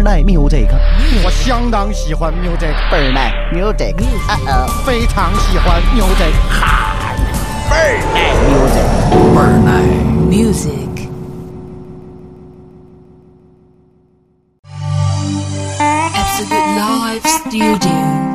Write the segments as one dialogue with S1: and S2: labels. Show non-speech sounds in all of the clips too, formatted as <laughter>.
S1: 儿奶 music，
S2: 我相当喜欢 music，
S1: 倍儿奶 music，啊哦，
S2: 非常喜欢 music，哈
S1: 倍儿奶 music，
S3: 倍儿奶 music。Absolute Live Studio。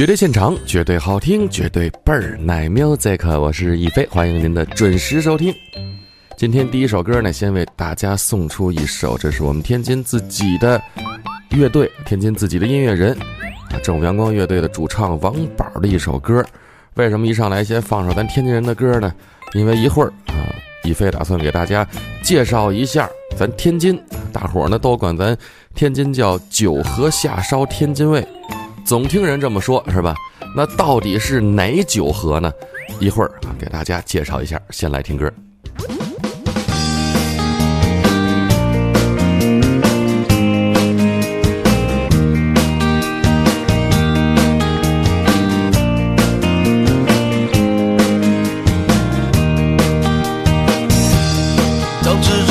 S4: 绝对现场，绝对好听，绝对倍儿奶 music。我是一飞，欢迎您的准时收听。今天第一首歌呢，先为大家送出一首，这是我们天津自己的乐队，天津自己的音乐人啊，正午阳光乐队的主唱王宝的一首歌。为什么一上来先放首咱天津人的歌呢？因为一会儿啊，一飞打算给大家介绍一下咱天津，大伙儿呢都管咱天津叫九河下烧天津卫。总听人这么说，是吧？那到底是哪九河呢？一会儿啊，给大家介绍一下。先来听歌。
S5: 当蜘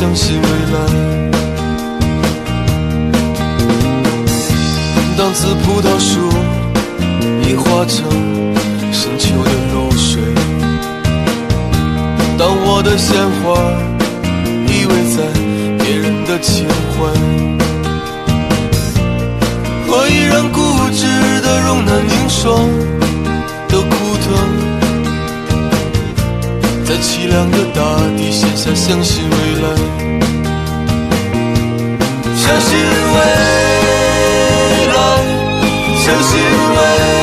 S5: 相信未来。当紫葡萄树已化成深秋的露水，当我的鲜花依偎在别人的情怀，我依然固执地容纳凝霜的枯藤，在凄凉的大地写下相信未来，相信未来。相信未来，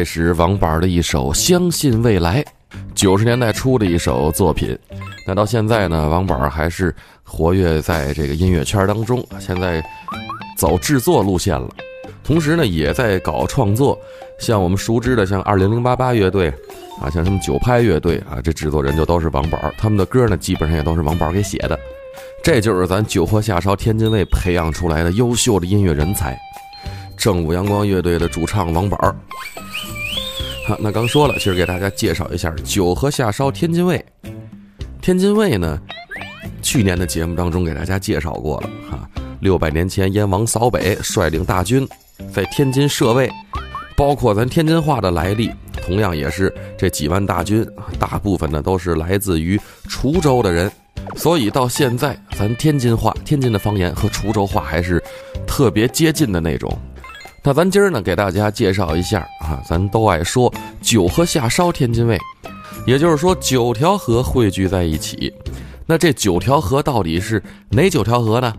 S4: 这是王宝的一首《相信未来》，九十年代初的一首作品。那到现在呢，王宝还是活跃在这个音乐圈当中，现在走制作路线了，同时呢也在搞创作。像我们熟知的，像二零零八八乐队啊，像什么九拍乐队啊，这制作人就都是王宝，他们的歌呢基本上也都是王宝给写的。这就是咱九河下梢天津卫培养出来的优秀的音乐人才。正午阳光乐队的主唱王宝。那刚说了，其实给大家介绍一下九河下梢天津卫。天津卫呢，去年的节目当中给大家介绍过了哈。六百年前，燕王扫北，率领大军在天津设卫，包括咱天津话的来历，同样也是这几万大军，大部分呢都是来自于滁州的人，所以到现在，咱天津话、天津的方言和滁州话还是特别接近的那种。那咱今儿呢，给大家介绍一下啊，咱都爱说九河下梢天津卫，也就是说九条河汇聚在一起。那这九条河到底是哪九条河呢？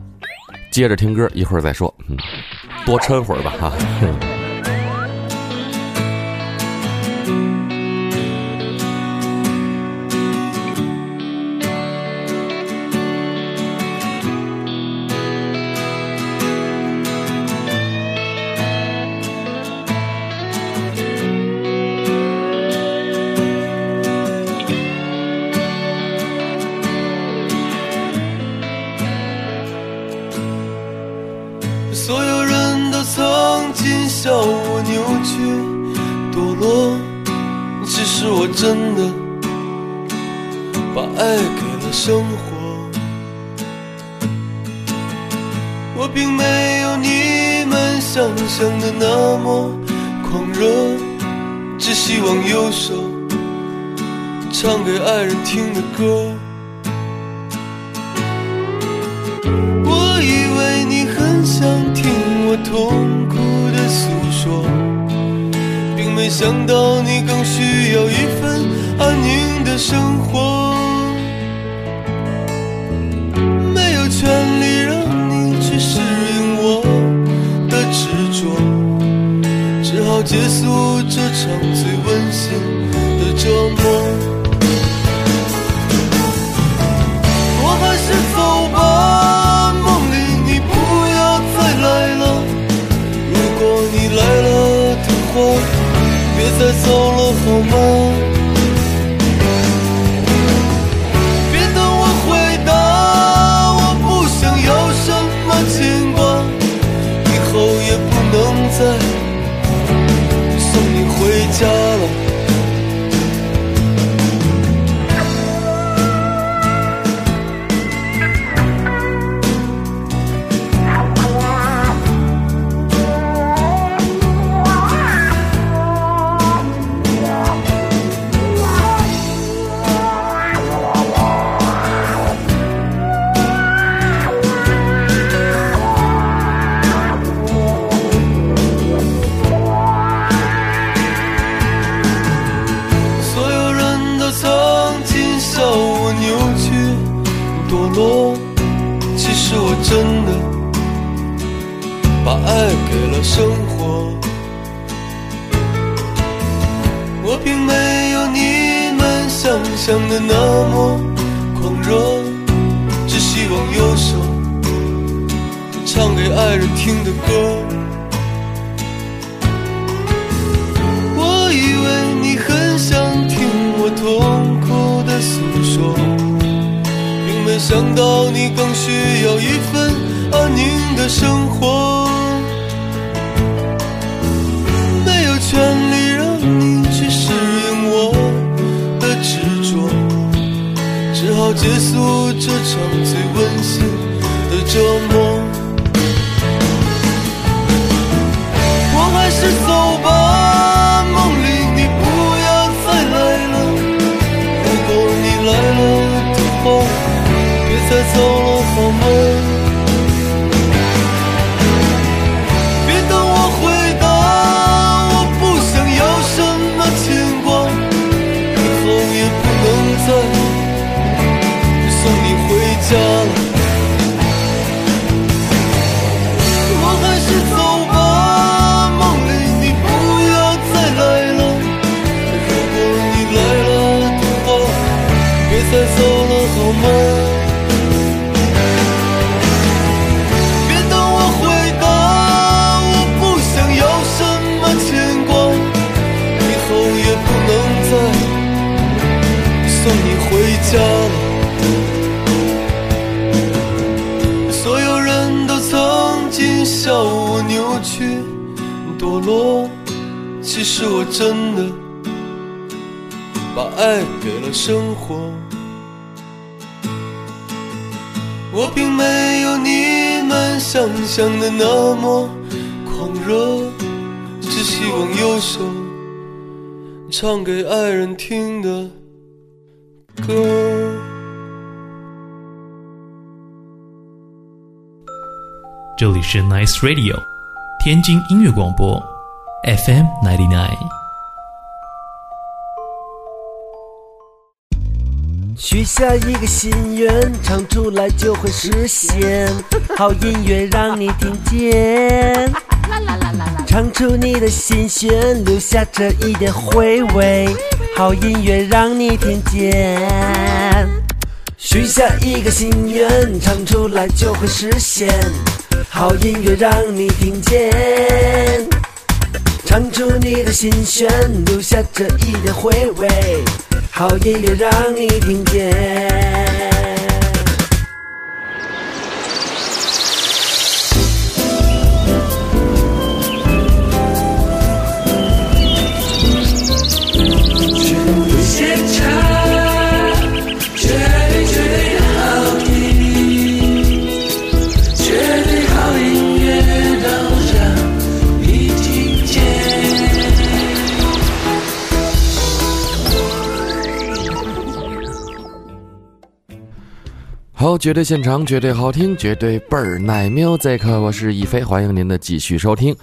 S4: 接着听歌，一会儿再说。嗯，多抻会儿吧哈。
S5: 唱给爱人听的歌。我以为你很想听我痛苦的诉说，并没想到你更需要一份安宁的生活。没有权利让你去适应我的执着，只好结束这场最温馨的折磨。想到你更需要一份安宁的生活。没有权利让你去适应我的执着，只好结束这场最温馨的折磨。别生活。我并没有你们想象的那么狂热，只希望有首唱给爱人听的歌。
S6: 这里是 Nice Radio，天津音乐广播，FM ninety nine。
S7: 许下一个心愿，唱出来就会实现。好音乐让你听见，<laughs> 唱出你的心弦，留下这一点回味。好音乐让你听见。许下一个心愿，唱出来就会实现。好音乐让你听见，唱出你的心弦，留下这一点回味。好音乐让你听见。
S5: 好，绝对
S4: 现场，绝对好听，绝对倍儿奶 music，我是一飞，欢迎您的继续收听。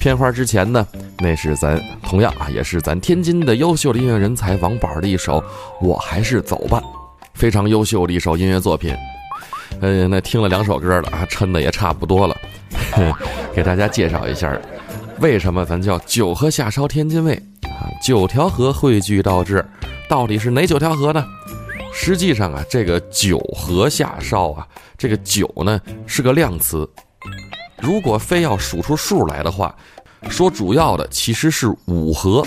S4: 片花之前呢，那是咱同样啊，也是咱天津的优秀的音乐人才王宝的一首《我还是走吧》，非常优秀的一首音乐作品。呃，那听了两首歌了啊，抻的也差不多了，<laughs> 给大家介绍一下，为什么咱叫九河下梢天津卫啊？九条河汇聚到这，到底是哪九条河呢？实际上啊，这个九河下梢啊，这个九呢是个量词。如果非要数出数来的话，说主要的其实是五河：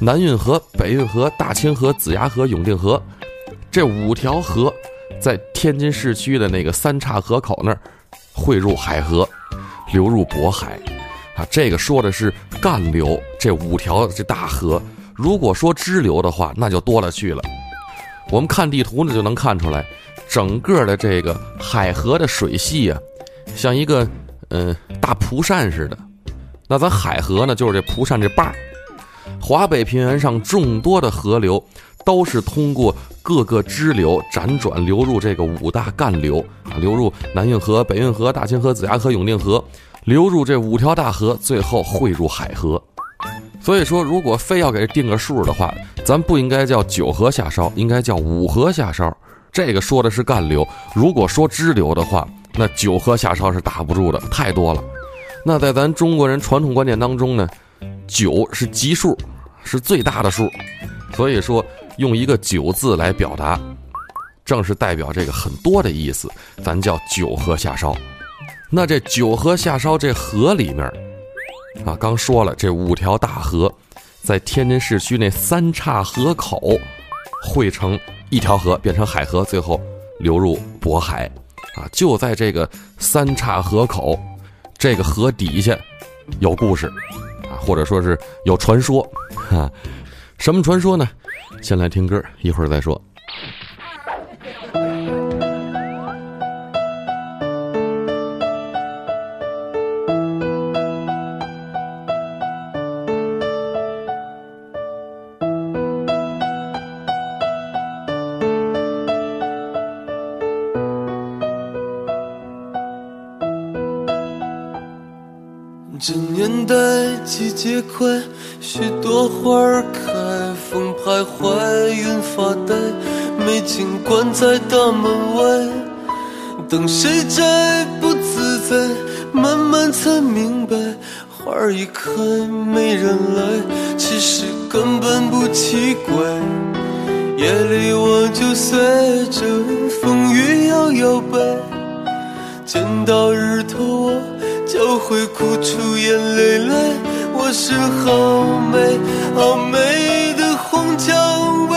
S4: 南运河、北运河、大清河、子牙河、永定河。这五条河在天津市区的那个三岔河口那儿汇入海河，流入渤海。啊，这个说的是干流，这五条这大河。如果说支流的话，那就多了去了。我们看地图呢，就能看出来，整个的这个海河的水系啊，像一个呃大蒲扇似的。那咱海河呢，就是这蒲扇这把儿。华北平原上众多的河流，都是通过各个支流辗转流入这个五大干流啊，流入南运河、北运河、大清河、子牙河、永定河，流入这五条大河，最后汇入海河。所以说，如果非要给定个数的话，咱不应该叫九河下梢，应该叫五河下梢。这个说的是干流。如果说支流的话，那九河下梢是打不住的，太多了。那在咱中国人传统观念当中呢，九是奇数，是最大的数，所以说用一个九字来表达，正是代表这个很多的意思。咱叫九河下梢。那这九河下梢这河里面。啊，刚说了，这五条大河在天津市区那三岔河口汇成一条河，变成海河，最后流入渤海。啊，就在这个三岔河口，这个河底下有故事，啊，或者说是有传说。啊，什么传说呢？先来听歌，一会儿再说。
S5: 季节快，许多花儿开，风徘徊，云发呆，美景关在大门外，等谁摘不自在，慢慢才明白，花儿一开没人来，其实根本不奇怪。夜里我就随着风雨摇摇摆，见到日头我。就会哭出眼泪来。我是好美好美的红蔷薇，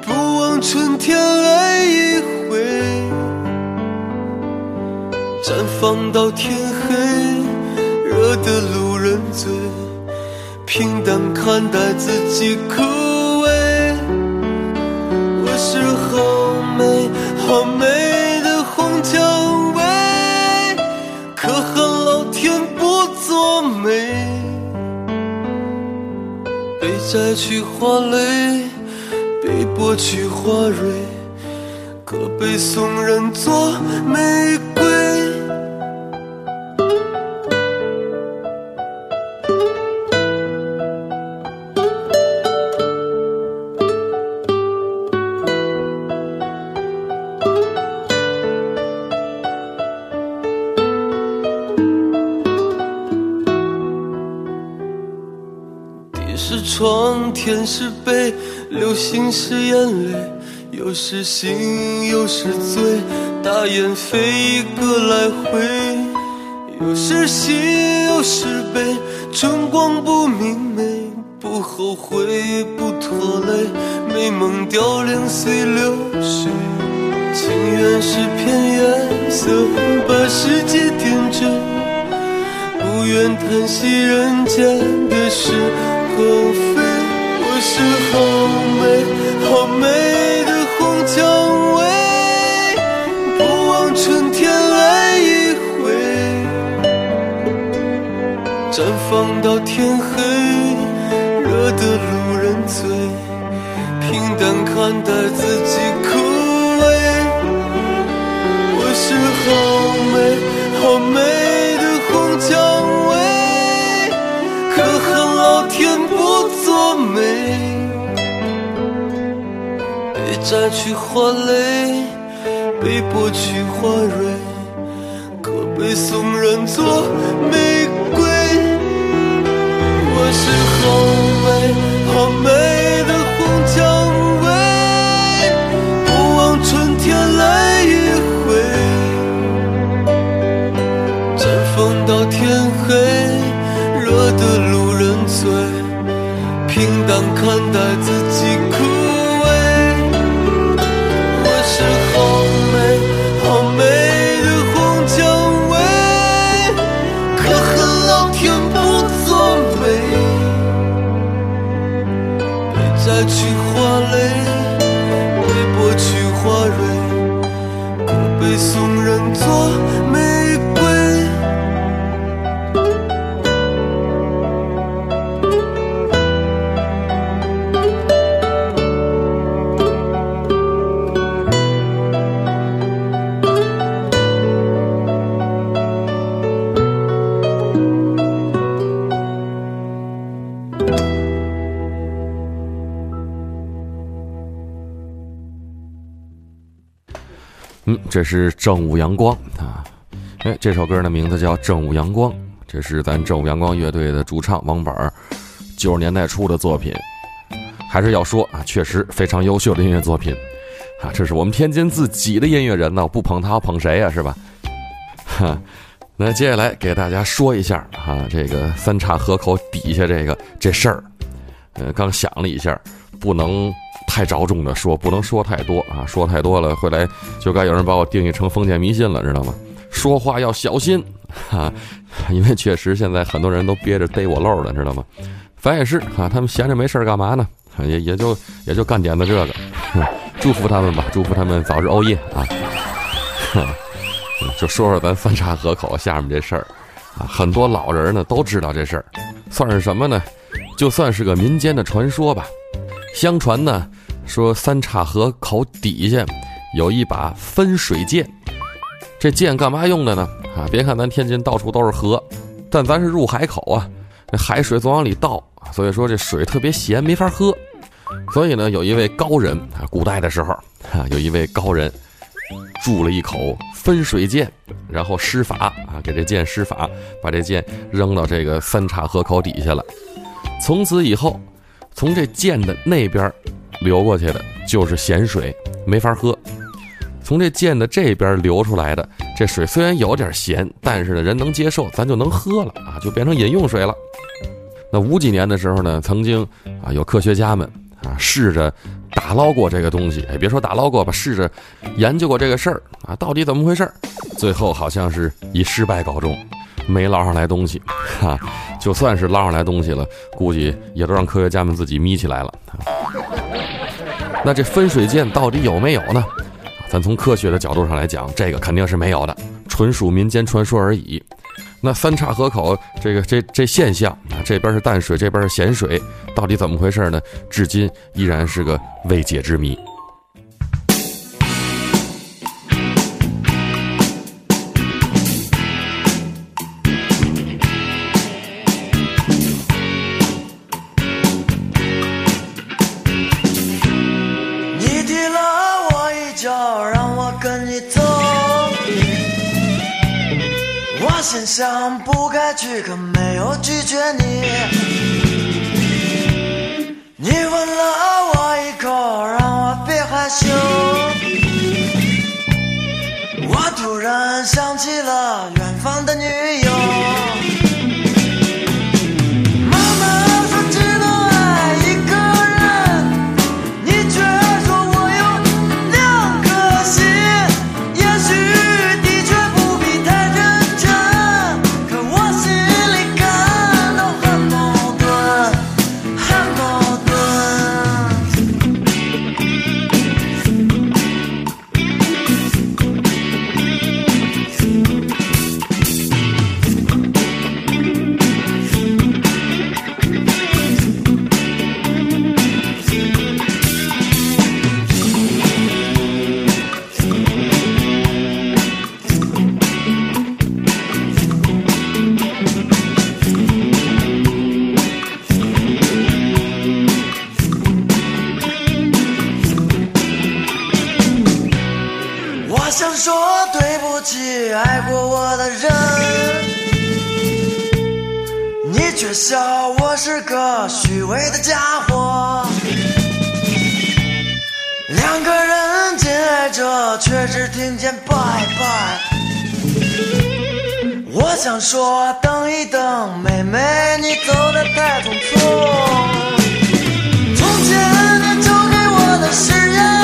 S5: 不枉春天来一回，绽放到天黑，惹得路人醉平淡看待自己枯萎。我是好美好美摘去花蕾，被剥去花蕊，可被送人做玫瑰。流星是眼泪，有时醒，有时醉，大雁飞一个来回，有时喜，有时悲，春光不明媚，不后悔，不拖累，美梦凋零随流水，情缘是片颜色，把世界点缀。不愿叹息人间的是和非，是好美好美的红蔷薇，不枉春天来一回，绽放到天黑，惹得路人醉，平淡看待自己枯萎。我是好美好美摘去花蕾，被剥去花蕊，可被送人做玫瑰。我是好美好美的红蔷薇，不枉春天来一回。绽放到天黑，惹得路人醉，平淡看待自己
S4: 这是正午阳光啊，哎，这首歌的名字叫《正午阳光》，这是咱正午阳光乐队的主唱王本儿九十年代初的作品。还是要说啊，确实非常优秀的音乐作品啊，这是我们天津自己的音乐人呢，不捧他捧谁呀、是吧？哈，那接下来给大家说一下啊，这个三岔河口底下这个这事儿，呃，刚想了一下，不能太着重的说，不能说太多啊，说太多了，回来就该有人把我定义成封建迷信了，知道吗？说话要小心啊，<laughs> 因为确实现在很多人都憋着逮我漏了，知道吗？反也是啊，他们闲着没事干嘛呢？也也就也就干点子这个，<laughs> 祝福他们吧，祝福他们早日欧耶啊！哼 <laughs> 就说说咱三岔河口下面这事儿啊，很多老人呢都知道这事儿，算是什么呢？就算是个民间的传说吧。相传呢，说三岔河口底下有一把分水剑，这剑干嘛用的呢？啊，别看咱天津到处都是河，但咱是入海口啊，那海水总往里倒，所以说这水特别咸，没法喝。所以呢，有一位高人啊，古代的时候啊，有一位高人铸了一口分水剑，然后施法啊，给这剑施法，把这剑扔到这个三岔河口底下了。从此以后，从这剑的那边流过去的就是咸水，没法喝；从这剑的这边流出来的这水虽然有点咸，但是呢人能接受，咱就能喝了啊，就变成饮用水了。那五几年的时候呢，曾经啊有科学家们啊试着打捞过这个东西，哎，别说打捞过吧，试着研究过这个事儿啊，到底怎么回事儿？最后好像是以失败告终。没捞上来东西，哈，就算是捞上来东西了，估计也都让科学家们自己眯起来了。那这分水舰到底有没有呢？咱从科学的角度上来讲，这个肯定是没有的，纯属民间传说而已。那三岔河口这个这这现象啊，这边是淡水，这边是咸水，到底怎么回事呢？至今依然是个未解之谜。
S8: 笑我是个虚伪的家伙。两个人紧挨着，却只听见拜拜。我想说等一等，妹妹，你走得太匆匆。从前你交给我的誓言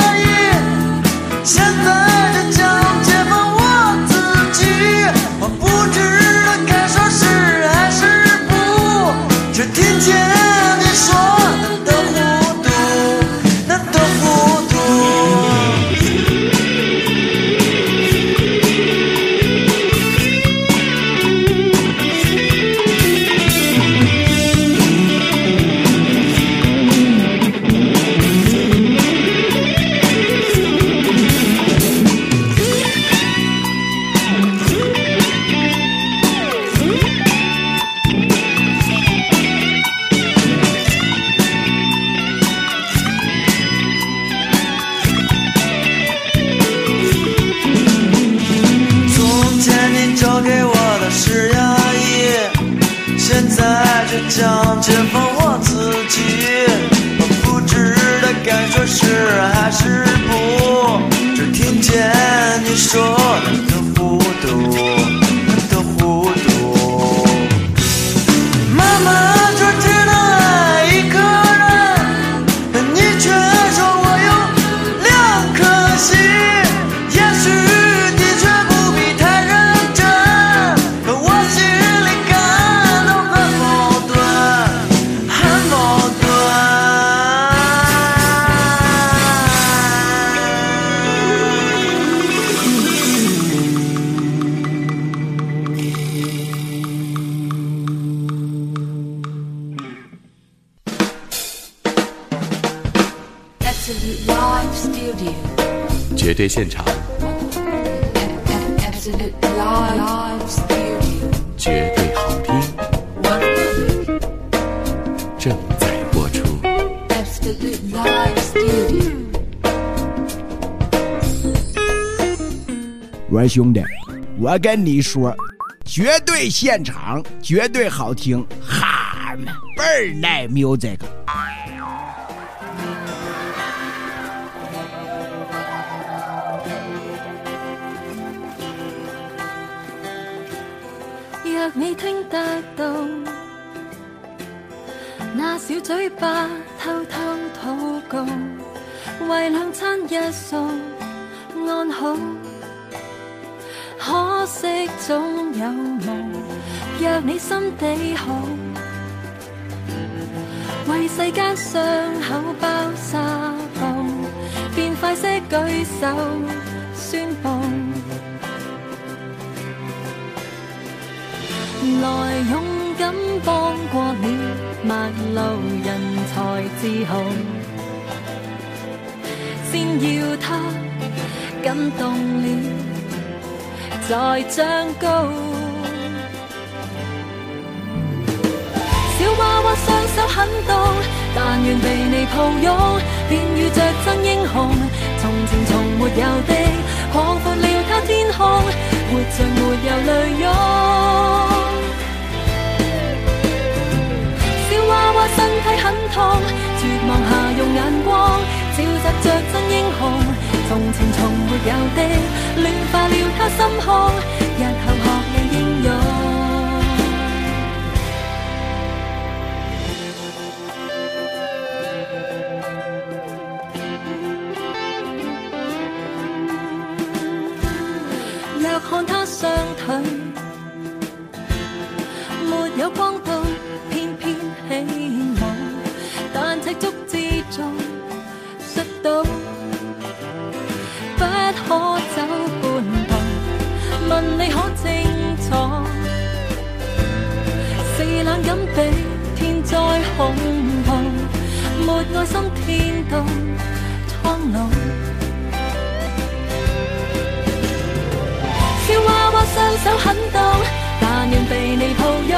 S8: 该说是还是不，只听见你说的糊涂，现
S4: 场。绝对好听。正在播出。
S2: 我说兄弟，我跟你说，绝对现场，绝对好听，哈，倍儿耐，music。
S9: 嘴巴偷偷祷告，為兩餐一宿安好。可惜總有梦，若你心地好，為世間傷口包紗布，便快些舉手宣佈。來勇敢幫過了陌路人才自豪，先要他感动了，再长高。小娃娃双手很凍，但愿被你抱拥，便遇着真英雄。从前从没有的，擴闊了他天空，活着没有泪涌。小娃娃身体很痛，绝望下用眼光照集着真英雄。从前从没有的，乱化了他心胸，日后看爱心天动苍老。小娃娃双手很冻，但愿被你抱拥，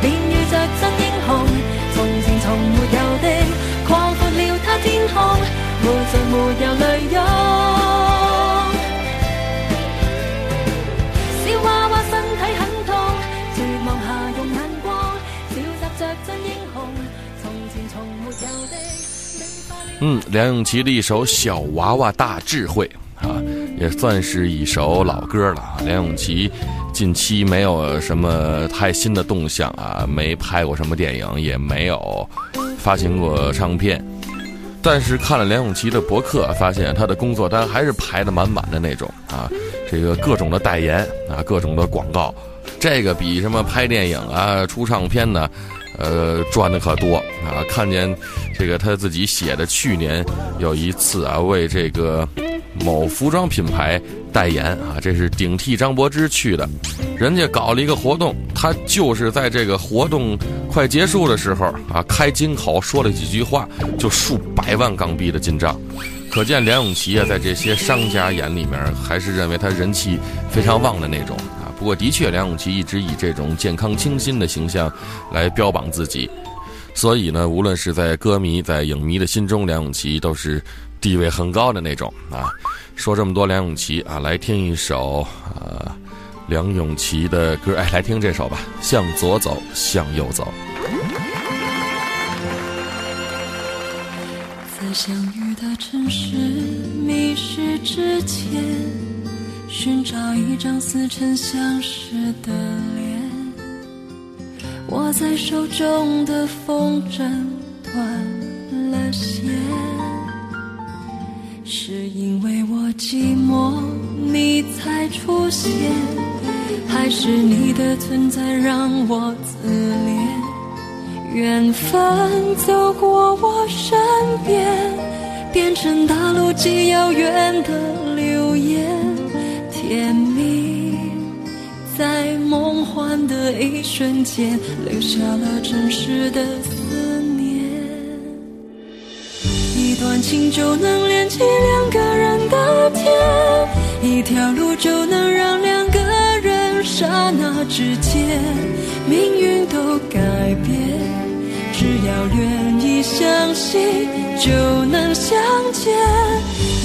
S9: 便遇着真英雄。从前从没有的，扩阔了他天空，活着沒有泪涌。
S4: 嗯，梁咏琪的一首《小娃娃大智慧》啊，也算是一首老歌了啊。梁咏琪近期没有什么太新的动向啊，没拍过什么电影，也没有发行过唱片。但是看了梁咏琪的博客，发现她的工作单还是排得满满的那种啊，这个各种的代言啊，各种的广告，这个比什么拍电影啊、出唱片呢，呃，赚的可多啊！看见这个他自己写的，去年有一次啊，为这个某服装品牌代言啊，这是顶替张柏芝去的，人家搞了一个活动，他就是在这个活动快结束的时候啊，开金口说了几句话，就数百万港币的进账。可见梁咏琪啊，在这些商家眼里面，还是认为她人气非常旺的那种。不过，的确，梁咏琪一直以这种健康清新的形象来标榜自己，所以呢，无论是在歌迷、在影迷的心中，梁咏琪都是地位很高的那种啊。说这么多梁咏琪啊，来听一首啊梁咏琪的歌，哎，来听这首吧，《向左走，向右走》。
S9: 在相遇的城市迷失之前，寻找一张似曾相识的脸。握在手中的风筝断了线，是因为我寂寞你才出现，还是你的存在让我自怜？缘分走过我身边，变成大陆极遥远的流言，甜蜜在梦幻的一瞬间，留下了真实的思念。一段情就能连起两个人的天，一条路就能让两个人刹那之间命运都改变。只要愿意相信，就能相见。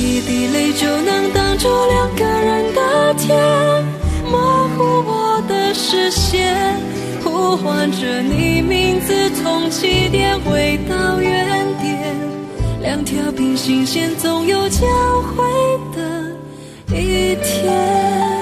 S9: 一滴泪就能挡住两个人的天，模糊我的视线，呼唤着你名字，从起点回到原点。两条平行线总有交汇的一天。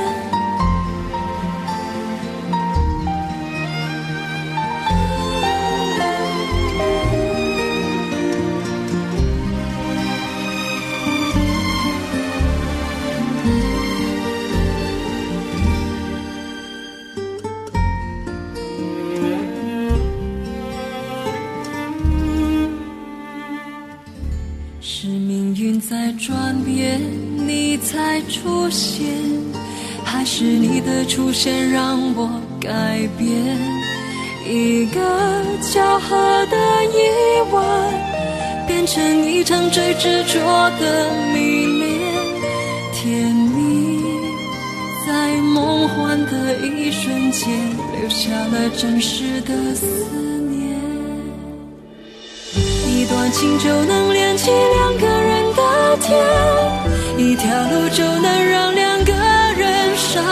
S9: 的出现让我改变？一个巧合的意外，变成一场最执着的迷恋，甜蜜在梦幻的一瞬间，留下了真实的思念。一段情就能连起两个人的天，一条路就能让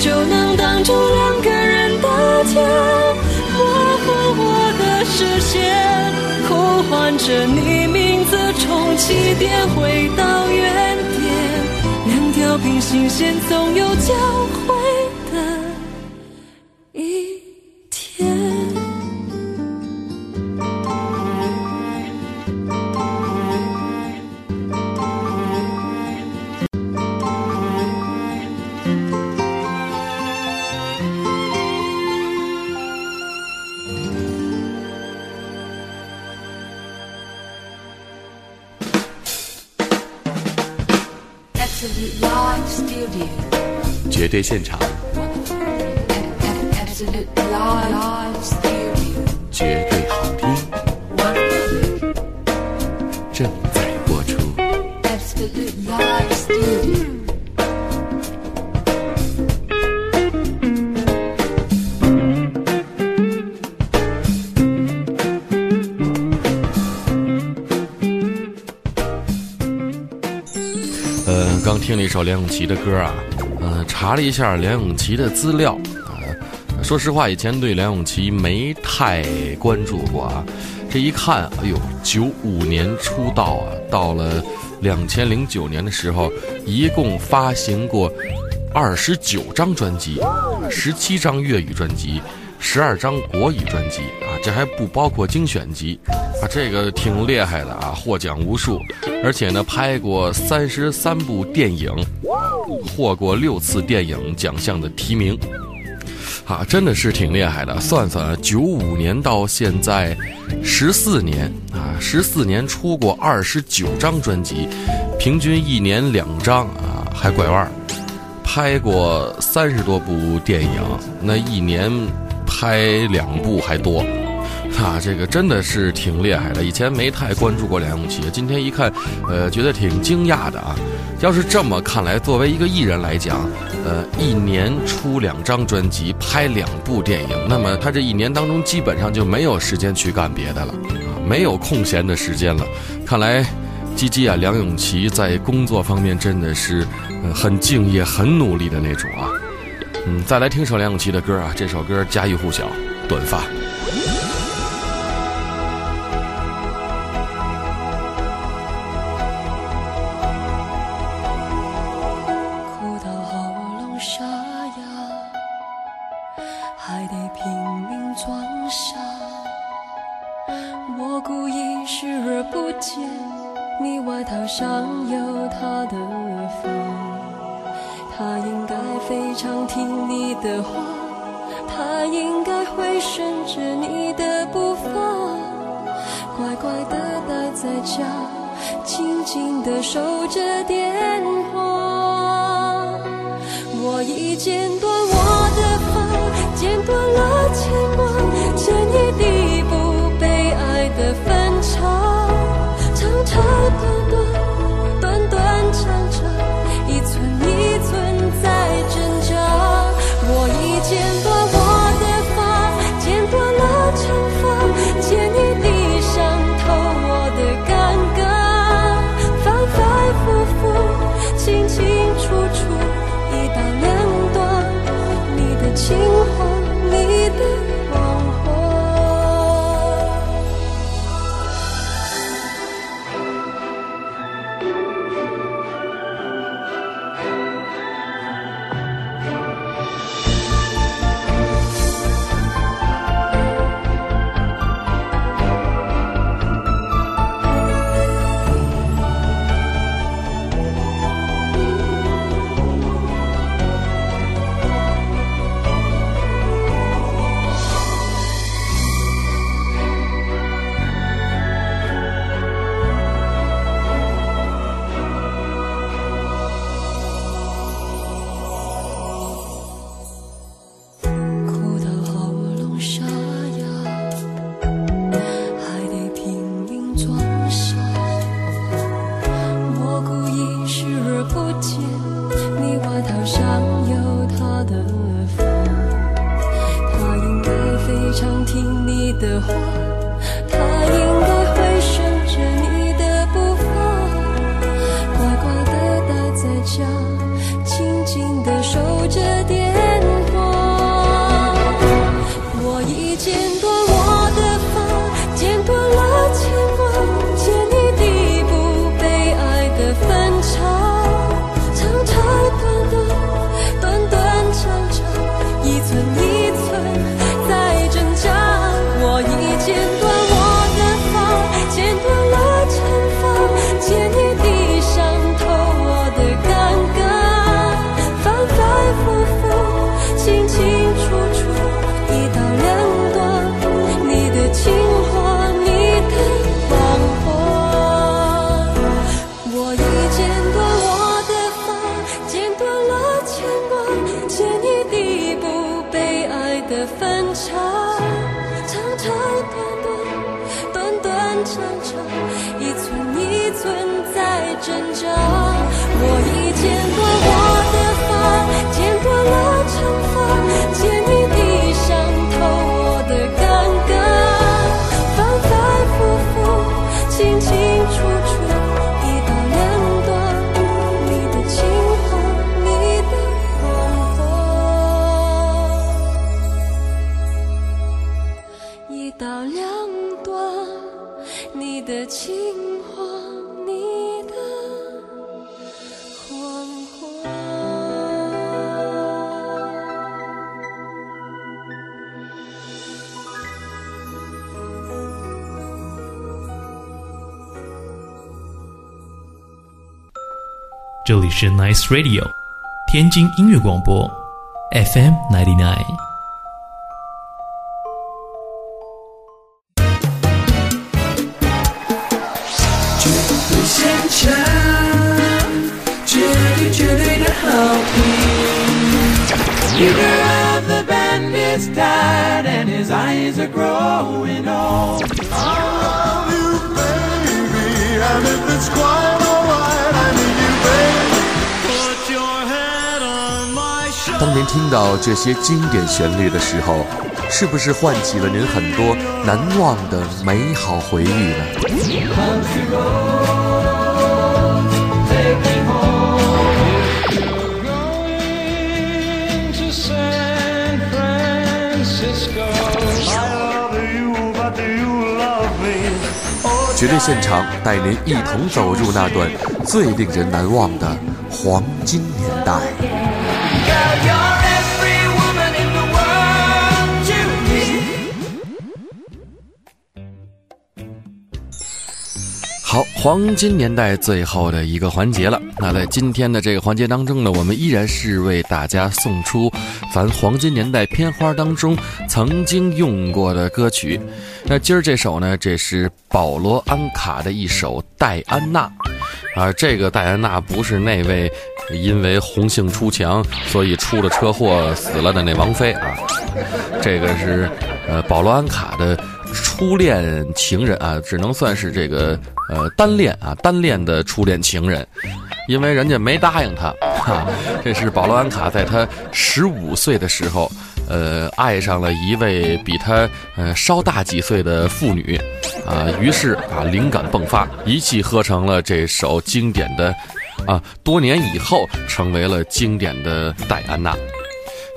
S9: 就能挡住两个人的天，模糊我的视线，呼唤着你名字，从起点回到原点。两条平行线总有交汇
S4: 对现场。绝对好听。正在播出。嗯刚听了一首梁咏琪的歌啊。查了一下梁咏琪的资料啊、说实话，以前对梁咏琪没太关注过啊。这一看，哎呦，九五年出道啊，到了两千零九年的时候，一共发行过二十九张专辑，十七张粤语专辑，十二张国语专辑啊，这还不包括精选集啊，这个挺厉害的啊，获奖无数，而且呢，拍过三十三部电影，获过六次电影奖项的提名。啊，真的是挺厉害的。算算，九五年到现在十四年啊，十四年出过二十九张专辑，平均一年两张啊，还拐弯儿。拍过三十多部电影，那一年拍两部还多。啊，这个真的是挺厉害的。以前没太关注过梁咏琪，今天一看，呃，觉得挺惊讶的啊。要是这么看来，作为一个艺人来讲，呃，一年出两张专辑，拍两部电影，那么他这一年当中基本上就没有时间去干别的了，啊，没有空闲的时间了。看来，鸡鸡啊，梁咏琪在工作方面真的是，呃，很敬业、很努力的那种啊。嗯，再来听首梁咏琪的歌啊，这首歌家喻户晓，《短发》。
S9: 一寸一寸在挣扎。
S6: 是 Nice Radio，天津音乐广播，FM ninety nine。
S4: 听到这些经典旋律的时候，是不是唤起了您很多难忘的美好回忆呢？绝对现场带您一同走入那段最令人难忘的黄金年代。黄金年代最后的一个环节了。那在今天的这个环节当中呢，我们依然是为大家送出咱黄金年代片花当中曾经用过的歌曲。那今儿这首呢，这是保罗安卡的一首《戴安娜》啊，这个戴安娜不是那位因为红杏出墙所以出了车祸死了的那王菲啊，这个是呃保罗安卡的初恋情人啊，只能算是这个呃单恋啊单恋的初恋情人，因为人家没答应他，哈，这是保罗安卡在他十五岁的时候，呃，爱上了一位比他呃稍大几岁的妇女，啊，于是啊灵感迸发，一气呵成了这首经典的，啊，多年以后成为了经典的戴安娜。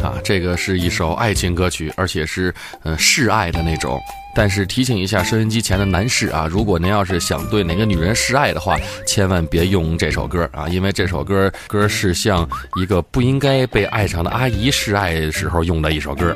S4: 啊，这个是一首爱情歌曲，而且是呃示爱的那种。但是提醒一下收音机前的男士啊，如果您要是想对哪个女人示爱的话，千万别用这首歌啊，因为这首歌歌是像一个不应该被爱上的阿姨示爱时候用的一首歌。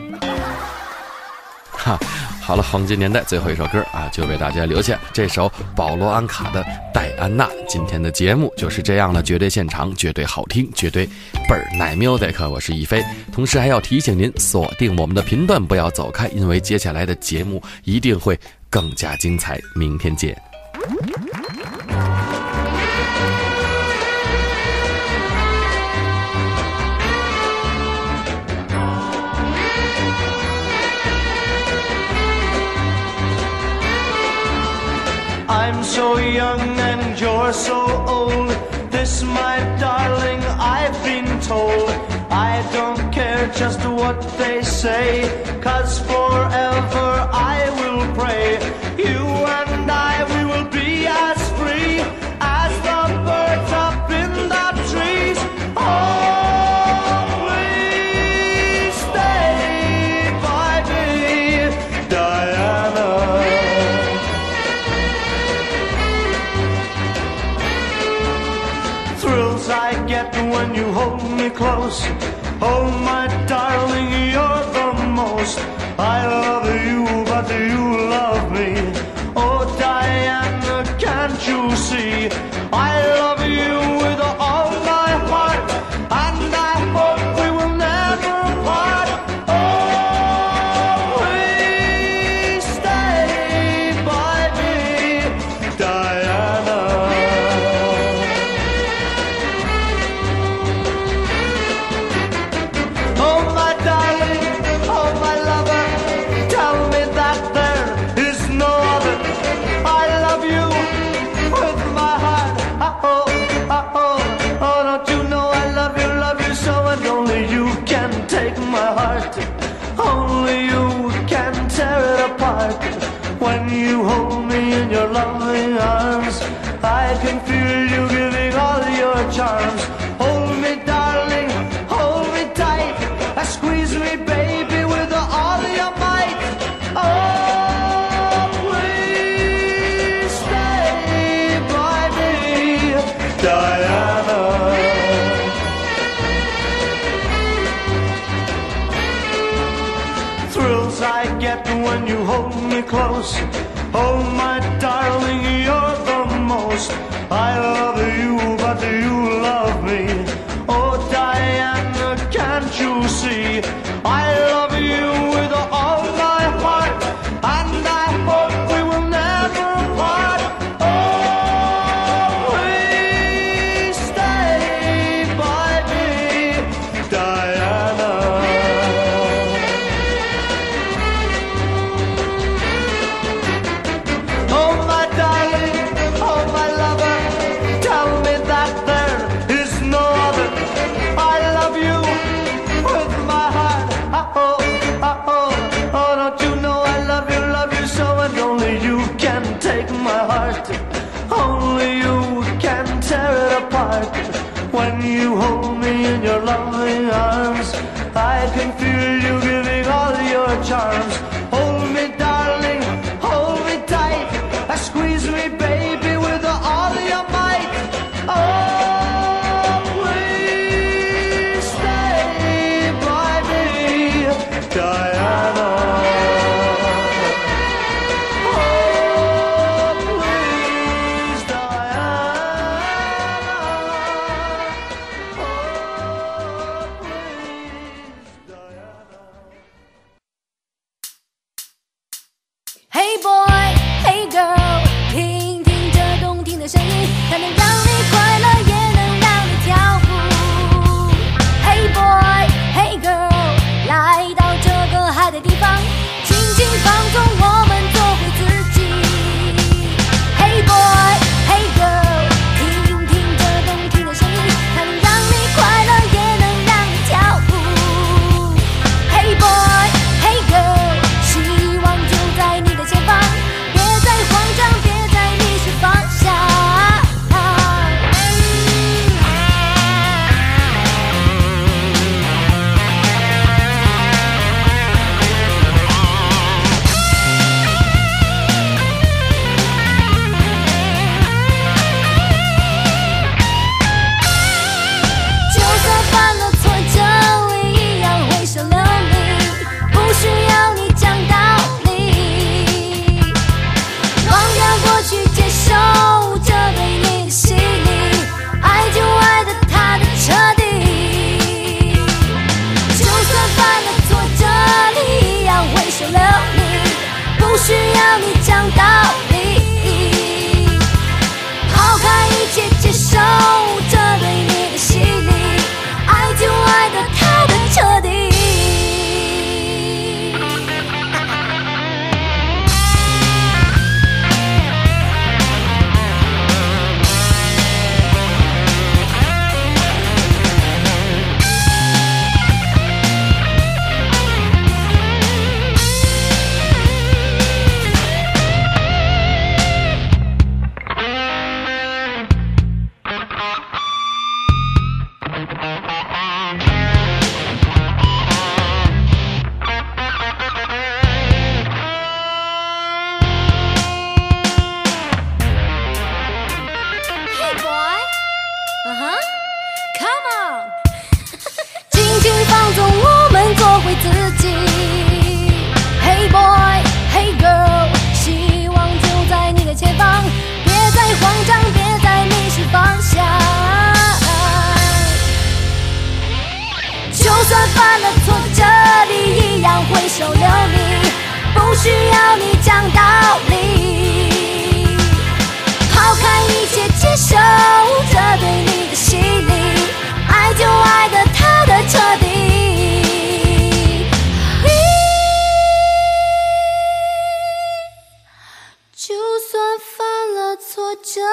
S4: 哈，好了，黄金年代最后一首歌啊，就为大家留下这首保罗安卡的《戴安娜》。今天的节目就是这样了，绝对现场，绝对好听，绝对倍儿奶 music。我是一飞，同时还要提醒您锁定我们的频段，不要走开，因为接下来的节目一定会更加精彩。明天见。
S5: So young and you're so old. This, my darling, I've been told. I don't care just what they say, cause forever I
S10: charms.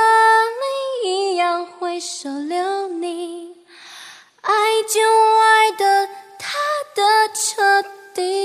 S11: 和你一样会收留你，爱就爱的他的彻底。